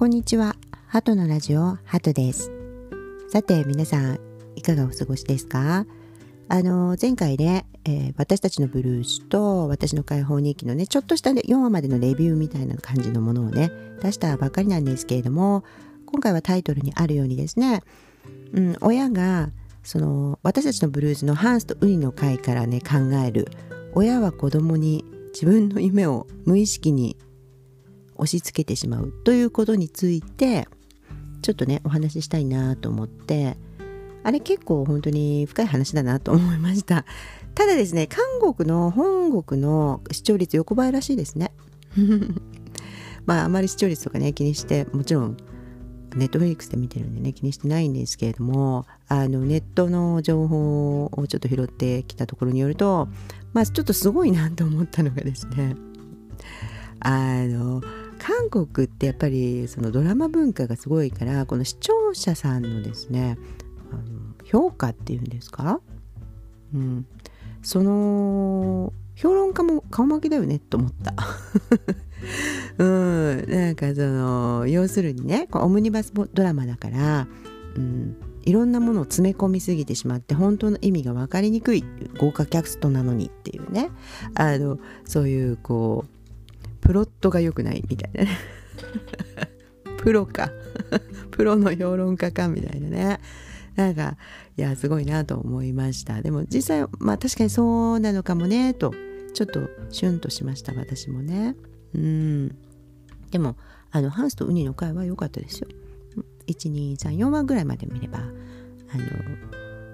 こんにちは。ハトのラジオ、ハトです。さて、皆さん、いかがお過ごしですか？あの、前回ね、えー、私たちのブルースと私の解放日記のね、ちょっとした、4話までのレビューみたいな感じのものをね、出したばっかりなんですけれども、今回はタイトルにあるようにですね、うん、親が、その、私たちのブルースのハンスとウニの会からね、考える、親は子供に自分の夢を無意識に押し付けてしまうということについてちょっとねお話ししたいなと思ってあれ結構本当に深い話だなと思いました。ただですね韓国の本国の視聴率横ばいらしいですね。まああまり視聴率とかね気にしてもちろんネットフリックスで見てるんでね気にしてないんですけれどもあのネットの情報をちょっと拾ってきたところによるとまあちょっとすごいなと思ったのがですねあの韓国ってやっぱりそのドラマ文化がすごいからこの視聴者さんのですねあの評価っていうんですか、うん、その評論家も顔負けだよねと思った。うん、なんかその要するにねオムニバスドラマだから、うん、いろんなものを詰め込みすぎてしまって本当の意味が分かりにくい豪華キャストなのにっていうね。あのそういうこうプロットが良くないみたいなね。プロか。プロの評論家かみたいなね。なんかいやすごいなと思いました。でも実際まあ確かにそうなのかもねとちょっとシュンとしました私もね。うん。でもあのハンスとウニの会は良かったですよ。1234話ぐらいまで見ればあの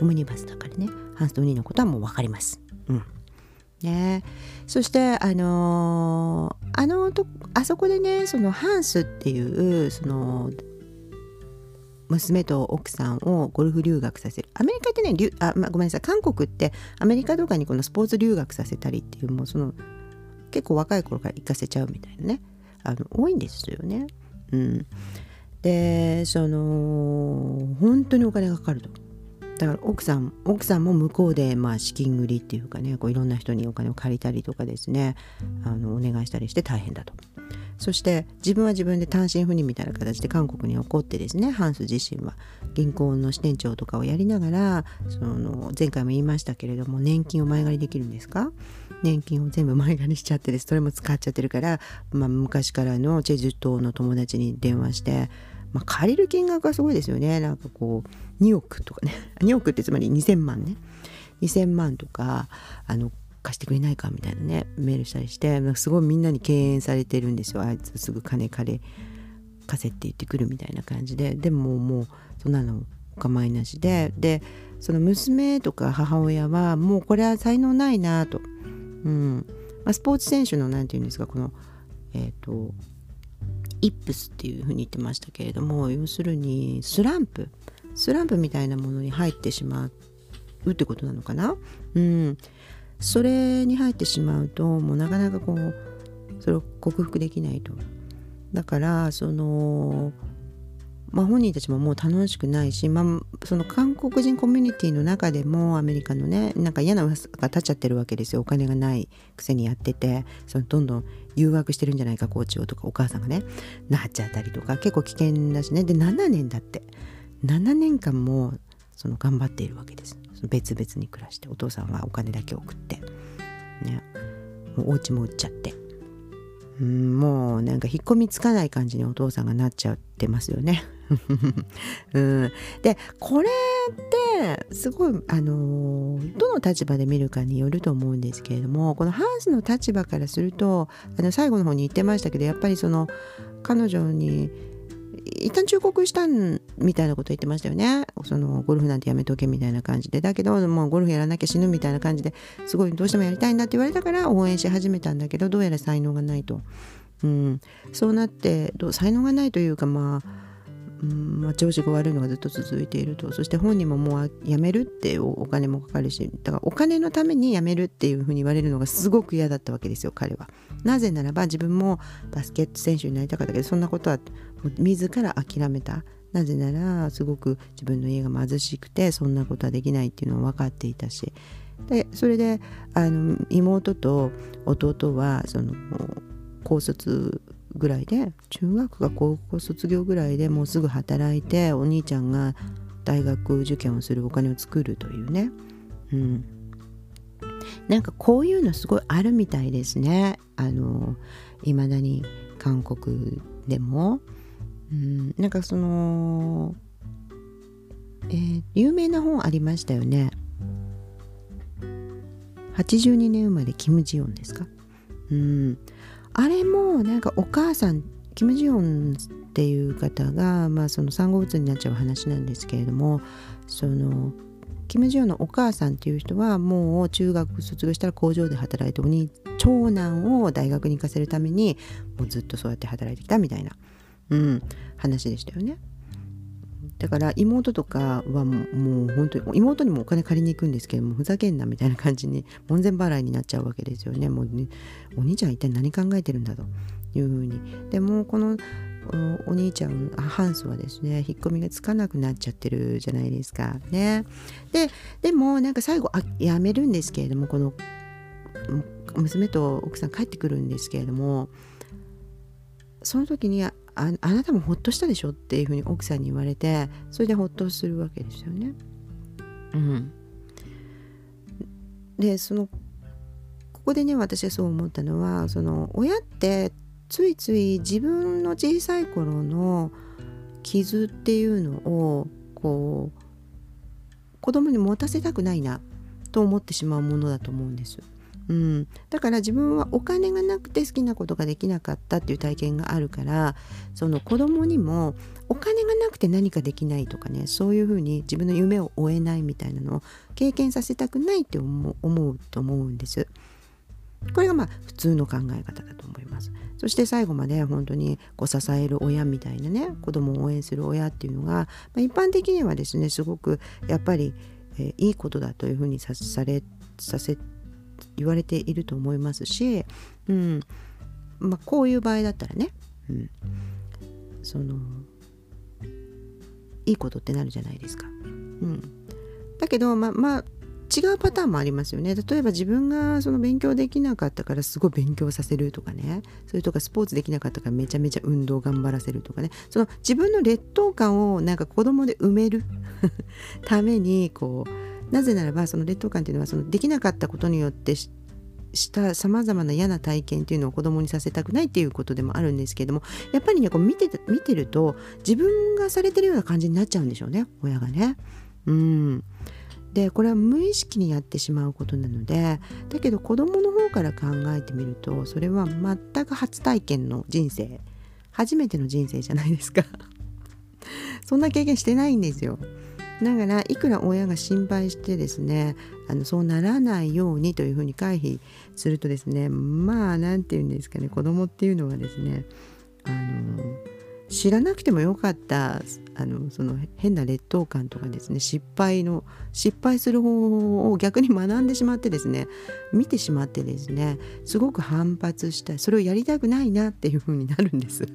オムニバスだからね。ハンスとウニのことはもう分かります。うん。ね。そしてあのー、あのとあそこでねそのハンスっていうその娘と奥さんをゴルフ留学させる。アメリカってねあ、ま、ごめんなさい。韓国ってアメリカとかにこのスポーツ留学させたりっていうもうその結構若い頃から行かせちゃうみたいなね。あの多いんですよね。うん、でその本当にお金がかかると。だから奥さん奥さんも向こうでまあ資金繰りっていうかねこういろんな人にお金を借りたりとかですねあのお願いしたりして大変だと。そして自分は自分で単身赴任みたいな形で韓国に起こってですねハンス自身は銀行の支店長とかをやりながらその前回も言いましたけれども年金を前借りできるんですか？年金を全部前借りしちゃってですそれも使っちゃってるから、まあ、昔からのチェジュ島の友達に電話してまあ、借りる金額がすごいですよねなんかこう2億とかね。2億ってつまり2000万ね。2000万とかあの貸してくれないかみたいなね。メールしたりしてすごいみんなに敬遠されてるんですよ。あいつすぐ金借り貸せって言ってくるみたいな感じで。でももうそんなのお構いなしで。でその娘とか母親はもうこれは才能ないなと、うん。まあ、スポーツ選手の何て言うんですかこのえっ、ー、とイップスっていうふうに言ってましたけれども要するにスランプ。スランプみたいなものに入ってしまうってことなのかな？うん。それに入ってしまうともうなかなかこうそれを克服できないと。だからそのまあ、本人たちももう楽しくないし、まあ、その韓国人コミュニティの中でもアメリカのねなんか嫌な噂が立っちゃってるわけですよ。お金がないくせにやっててそのどんどん誘惑してるんじゃないかコーチをとかお母さんがねなっちゃったりとか結構危険だしね。で7年だって。7年間もその頑張っているわけです。別々に暮らしてお父さんはお金だけ送って。ね。もうお家も売っちゃって。うんもうなんか引っ込みつかない感じにお父さんがなっちゃってますよね。うん、でこれってすごいあのどの立場で見るかによると思うんですけれどもこのハンスの立場からするとあの最後の方に言ってましたけどやっぱりその彼女に一旦忠告したんみたいなこと言ってましたよね。そのゴルフなんてやめとけみたいな感じで。だけどもうゴルフやらなきゃ死ぬみたいな感じですごいどうしてもやりたいんだって言われたから応援し始めたんだけどどうやら才能がないと、うん、そうなって才能がないというかまあうんまあ、調子が悪いのがずっと続いているとそして本人ももう辞めるってお金もかかるしだからお金のために辞めるっていうふうに言われるのがすごく嫌だったわけですよ彼は。なぜならば自分もバスケット選手になりたかったけどそんなことは自ら諦めた。なぜならすごく自分の家が貧しくてそんなことはできないっていうのは分かっていたしでそれであの妹と弟はその高卒ぐらいで中学か高校卒業ぐらいでもうすぐ働いてお兄ちゃんが大学受験をするお金を作るというね。うん。なんかこういうのすごいあるみたいですね。あのいまだに韓国でも、うん、なんかその、えー、有名な本ありましたよね。82年生まれキム・ジヨンですか？うん。あれもなんかお母さんキム・ジヨンっていう方が、まあ、その産後うつになっちゃう話なんですけれどもそのキム・ジヨンのお母さんっていう人はもう中学卒業したら工場で働いてお兄長男を大学に行かせるためにもうずっとそうやって働いてきたみたいな、うん、話でしたよね。だから妹とかはもう本当に妹にもお金借りに行くんですけどもふざけんなみたいな感じに門前払いになっちゃうわけですよね。もうねお兄ちゃん一体何考えてるんだというふうに。でもこのお兄ちゃんハンスはですね引っ込みがつかなくなっちゃってるじゃないですか。ねででもなんか最後あやめるんですけれどもこの娘と奥さん帰ってくるんですけれどもその時にああなたもほっとしたでしょっていうふうに奥さんに言われてそれでほっとするわけですよね。うん、でそのここでね私はそう思ったのはその親ってついつい自分の小さい頃の傷っていうのをこう子供に持たせたくないなと思ってしまうものだと思うんです。うん、だから自分はお金がなくて好きなことができなかったっていう体験があるからその子供にもお金がなくて何かできないとかねそういうふうに自分の夢を追えないみたいなのを経験させたくないって思うと思うんです。これがまあ普通の考え方だと思います。そして最後まで本当にこう支える親みたいなね子供を応援する親っていうのが、まあ、一般的にはですねすごくやっぱり、えー、いいことだというふうにさされさせ言われていると思いますし、うん。まあ、こういう場合だったらね、うん、そのいいことってなるじゃないですか。うん、だけどまあまあ違うパターンもありますよね。例えば自分がその勉強できなかったからすごい勉強させるとかね。それとかスポーツできなかったからめちゃめちゃ運動頑張らせるとかね。その自分の劣等感をなんか子供で埋める ためにこうなぜならばその劣等感っていうのはそのできなかったことによってしたさまざまな嫌な体験っていうのを子供にさせたくないっていうことでもあるんですけどもやっぱりねこう見て見てると自分がされてるような感じになっちゃうんでしょうね親がね。うん。でこれは無意識にやってしまうことなのでだけど子供の方から考えてみるとそれは全く初体験の人生初めての人生じゃないですか。そんな経験してないんですよ。だからいくら親が心配してですねあのそうならないようにというふうに回避するとですねまあ何て言うんですかね子供っていうのはですねあの知らなくてもよかったあのその変な劣等感とかですね失敗の失敗する方法を逆に学んでしまってですね見てしまってですねすごく反発したそれをやりたくないなっていう風になるんです。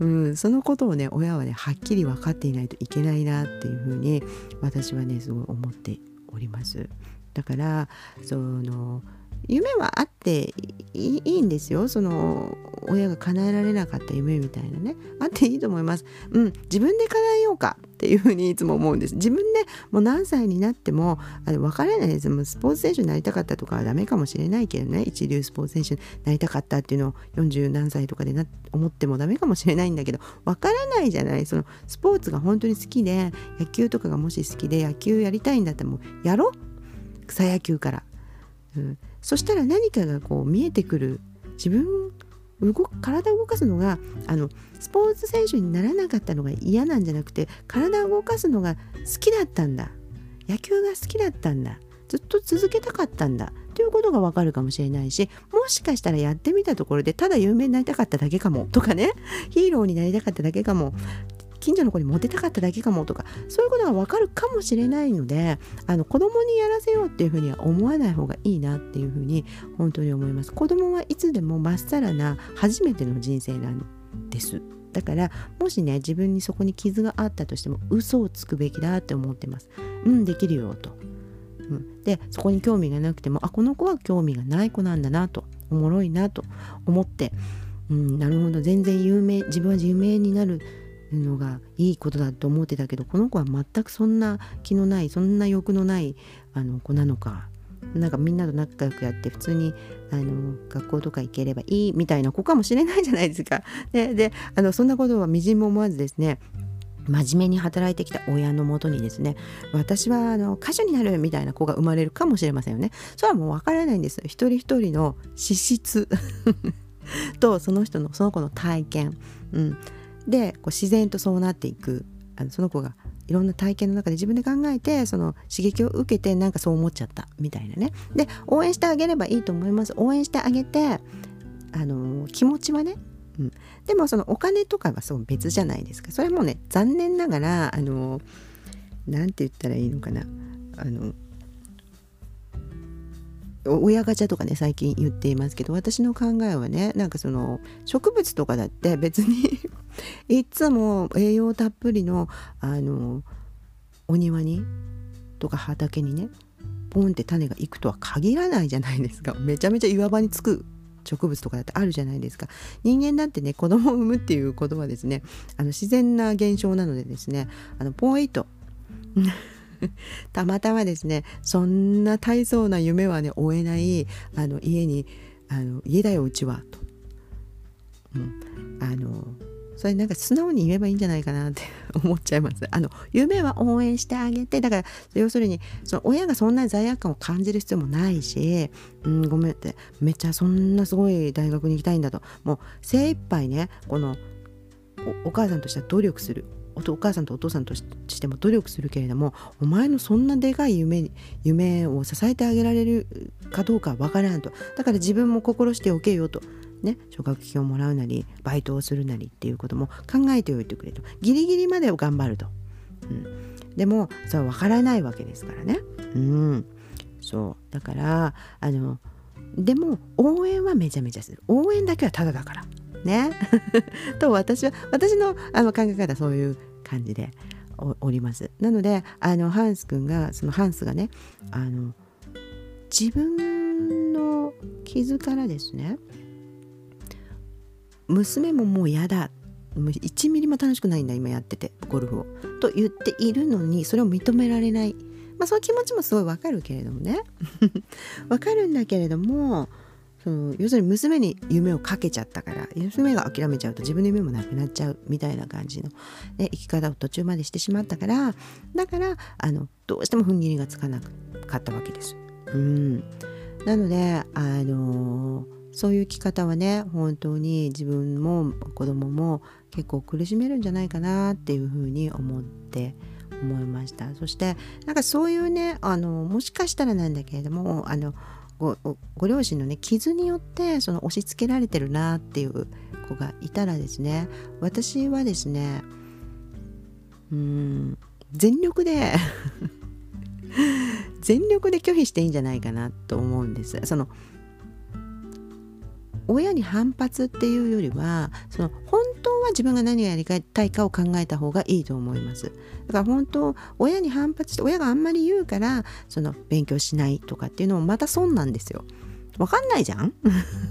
うん、そのことをね親はねはっきり分かっていないといけないなっていうふうに私はねすごい思っております。だからその夢はあっていいんですよ。その親が叶えられなかった夢みたいなね。あっていいと思います。うん。自分で叶えようか。っていうふうにいつも思うんです。自分でもう何歳になってもあれ分からないです。もうスポーツ選手になりたかったとかはダメかもしれないけどね。一流スポーツ選手になりたかったっていうのを40何歳とかでな思ってもダメかもしれないんだけど分からないじゃない。そのスポーツが本当に好きで野球とかがもし好きで野球やりたいんだったらもうやろ草野球から。うん。そしたら何かがこう見えてくる。自分動く体を動かすのがあのスポーツ選手にならなかったのが嫌なんじゃなくて体を動かすのが好きだったんだ。野球が好きだったんだ。ずっと続けたかったんだ。ということがわかるかもしれないしもしかしたらやってみたところでただ有名になりたかっただけかも。とかね。ヒーローになりたかっただけかも。近所の子にモテたかっただけかもとかそういうことが分かるかもしれないのであの子供にやらせようっていうふうには思わない方がいいなっていうふうに本当に思います。子供はいつでもまっさらな初めての人生なんです。だからもしね自分にそこに傷があったとしても嘘をつくべきだって思ってます。うんできるよと、うん、でそこに興味がなくてもあこの子は興味がない子なんだなと。おもろいなと思って。うん、なるほど。全然有名自分は有名になるのがいいことだと思ってたけどこの子は全くそんな気のないそんな欲のないあの子なのか。なんかみんなと仲良くやって普通にあの学校とか行ければいいみたいな子かもしれないじゃないですか。でであのそんなことはみじんも思わずですね真面目に働いてきた親のもとにですね私はあの歌手になるみたいな子が生まれるかもしれませんよね。それはもう分からないんです。一人一人の資質。とその人のその子の体験、うん、でこう自然とそうなっていく。あのその子がいろんな体験の中で自分で考えてその刺激を受けてなんかそう思っちゃった。みたいなね。で応援してあげればいいと思います。応援してあげてあの気持ちはね、うん、でもそのお金とかはそう別じゃないですか。それもね残念ながらあのなんて言ったらいいのかな。あの親ガチャとかね最近言っていますけど私の考えはねなんかその植物とかだって別に いつも栄養たっぷりのあのお庭にとか畑にねポンって種がいくとは限らないじゃないですか。めちゃめちゃ岩場につく植物とかだってあるじゃないですか。人間だってね子供を産むっていうことはですね。あの自然な現象なのでですねあのポイと。たまたまですねそんな大層な夢はね追えないあの家にあの家だようちはと、うん、あのそれなんか素直に言えばいいんじゃないかなって 思っちゃいます。あの夢は応援してあげてだから要するにその親がそんなに罪悪感を感じる必要もないし、うん、ごめんってめっちゃそんなすごい大学に行きたいんだと。もう精一杯ねこのお母さんとしては努力する。お母さんとお父さんとしても努力するけれどもお前のそんなでかい夢夢を支えてあげられるかどうかはわからんと。だから自分も心しておけよと。ね奨学金をもらうなりバイトをするなりっていうことも考えておいてくれと。ギリギリまでを頑張ると、うん、でもそれは分からないわけですからね。うん。そう。だからあのでも応援はめちゃめちゃする。応援だけはただだから。ね。と私は私のあの考え方はそういう感じでおります。なのであのハンス君がそのハンスがねあの自分の傷からですね娘ももう嫌だ。1ミリも楽しくないんだ今やっててゴルフを。と言っているのにそれを認められない。まあその気持ちもすごいわかるけれどもね。わかるんだけれどもその要するに娘に夢をかけちゃったから娘が諦めちゃうと自分の夢もなくなっちゃうみたいな感じの、ね、生き方を途中までしてしまったからだからあのどうしても踏ん切りがつかなかったわけです。うんなのであのそういう生き方はね本当に自分も子供も結構苦しめるんじゃないかなっていうふうに思って思いましたそしてなんかそういうねあのもしかしたらなんだけれどもあのごご両親のね傷によってその押し付けられてるなっていう子がいたらですね私はですねうん全力で 全力で拒否していいんじゃないかなと思うんです。その親に反発っていうよりはその本当は自分が何をやりたいかを考えた方がいいと思います。だから本当親に反発して親があんまり言うからその勉強しないとかっていうのもまた損なんですよ。わかんないじゃん？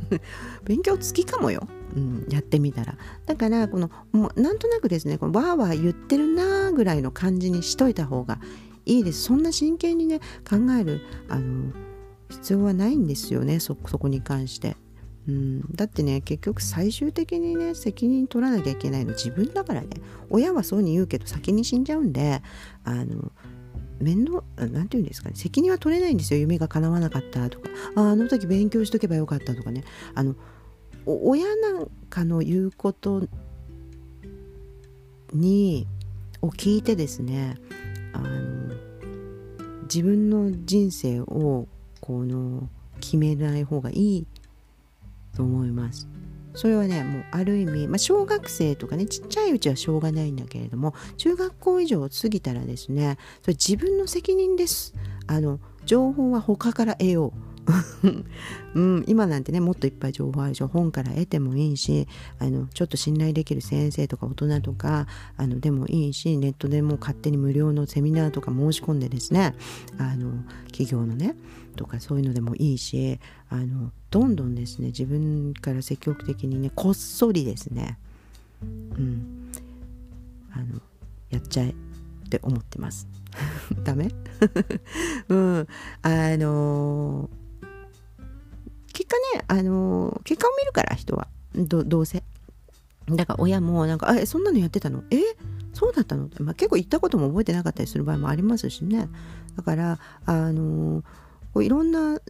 勉強好きかもよ、うん、やってみたら。だからこのもうなんとなくですねこのわーわー言ってるなーぐらいの感じにしといた方がいいです。そんな真剣にね考えるあの必要はないんですよねそこに関してうん、だってね結局最終的にね責任取らなきゃいけないの自分だからね。親はそうに言うけど先に死んじゃうんであの面倒なんて言うんですかね。責任は取れないんですよ。夢が叶わなかったとか。ああの時勉強しとけばよかったとかね。あの親なんかの言うことにを聞いてですねあの自分の人生をこの決めない方がいいと思います。それはねもうある意味、まあ、小学生とかねちっちゃいうちはしょうがないんだけれども中学校以上過ぎたらですねそれ自分の責任ですあの情報は他から得よう うん、今なんてねもっといっぱい情報あるでしょ本から得てもいいしあのちょっと信頼できる先生とか大人とかあのでもいいしネットでも勝手に無料のセミナーとか申し込んでですねあの企業のねとかそういうのでもいいしあのどんどんですね自分から積極的にねこっそりですね、うん、あのやっちゃえって思ってます。ダメ？うんあの結果ねあの結果を見るから人は。どどうせ。だから親もなんか「えそんなのやってたの？え？そうだったの?」まあ、結構言ったことも覚えてなかったりする場合もありますしね。だからあのこういろんな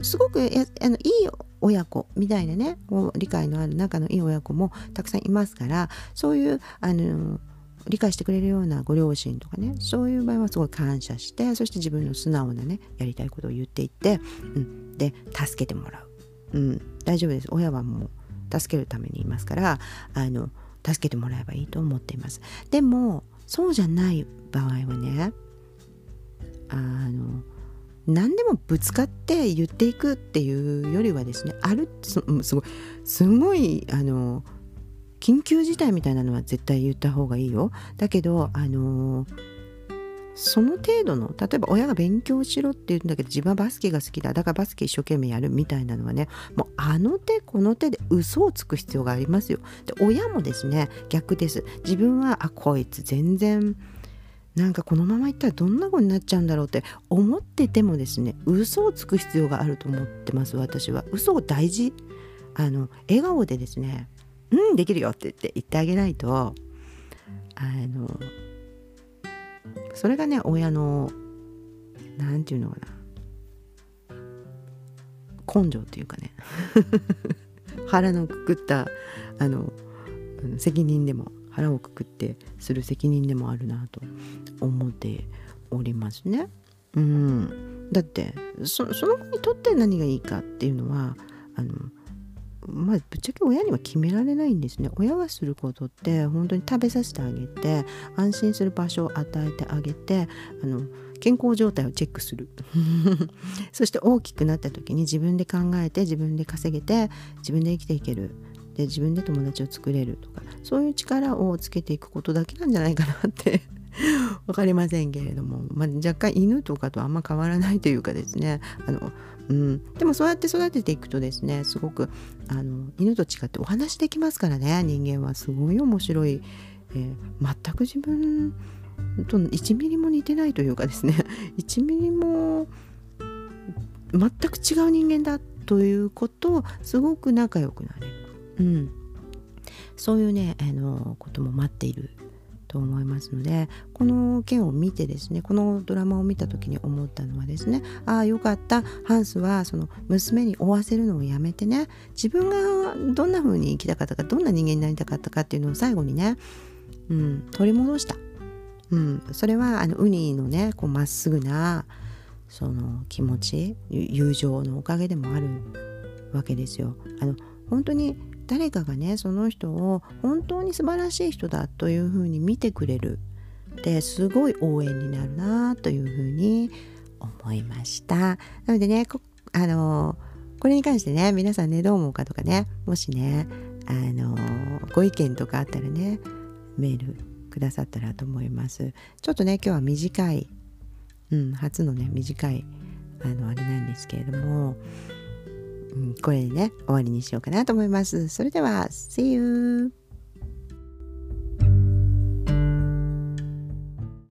すごくやあのいい親子みたいなね理解のある仲のいい親子もたくさんいますからそういうあの理解してくれるようなご両親とかねそういう場合はすごい感謝してそして自分の素直なねやりたいことを言っていって、うん、で助けてもらう、うん、大丈夫です。親はもう助けるためにいますからあの助けてもらえばいいと思っています。でもそうじゃない場合はねあの何でもぶつかって言っていくっていうよりはですねあるすごいすごいあの緊急事態みたいなのは絶対言った方がいいよ。だけどあのー、その程度の例えば親が勉強しろって言うんだけど自分はバスケが好きだだからバスケ一生懸命やるみたいなのはねもうあの手この手で嘘をつく必要がありますよ。で親もですね逆です。自分はあこいつ全然なんかこのままいったらどんな子になっちゃうんだろうって思っててもですね嘘をつく必要があると思ってます私は。嘘を大事あの笑顔でですねうんできるよって言って言ってあげないとあのそれがね親の何て言うのかな。根性っていうかね。腹のくくったあの責任でも腹をくくってする責任でもあるなと思っておりますね。うん、だってその子にとって何がいいかっていうのはあのまあ、ぶっちゃけ親には決められないんですね。親がすることって本当に食べさせてあげて安心する場所を与えてあげてあの健康状態をチェックする。そして大きくなった時に自分で考えて自分で稼げて自分で生きていける。で自分で友達を作れるとかそういう力をつけていくことだけなんじゃないかなって 分かりませんけれども、まあ、若干犬とかとあんま変わらないというかですね。あのうん、でもそうやって育てていくとですねすごくあの犬と違ってお話できますからね。人間はすごい面白い、えー、全く自分と1ミリも似てないというかですね。1ミリも全く違う人間だということをすごく仲良くなれる、うん、そういうねあのことも待っていると思いますのでこの件を見てですねこのドラマを見た時に思ったのはですねああよかったハンスはその娘に追わせるのをやめてね自分がどんな風に生きたかったかどんな人間になりたかったかっていうのを最後にね、うん、取り戻した、うん、それはあのウニのねまっすぐなその気持ち友情のおかげでもあるわけですよ。あの本当に誰かがねその人を本当に素晴らしい人だというふうに見てくれる。ってすごい応援になるなというふうに思いました。なのでねあのこれに関してね皆さんねどう思うかとかねもしねあのご意見とかあったらねメールくださったらと思います。ちょっとね今日は短い。うん初のね短いあのあれなんですけれども。うん、これでね終わりにしようかなと思います。それでは See you!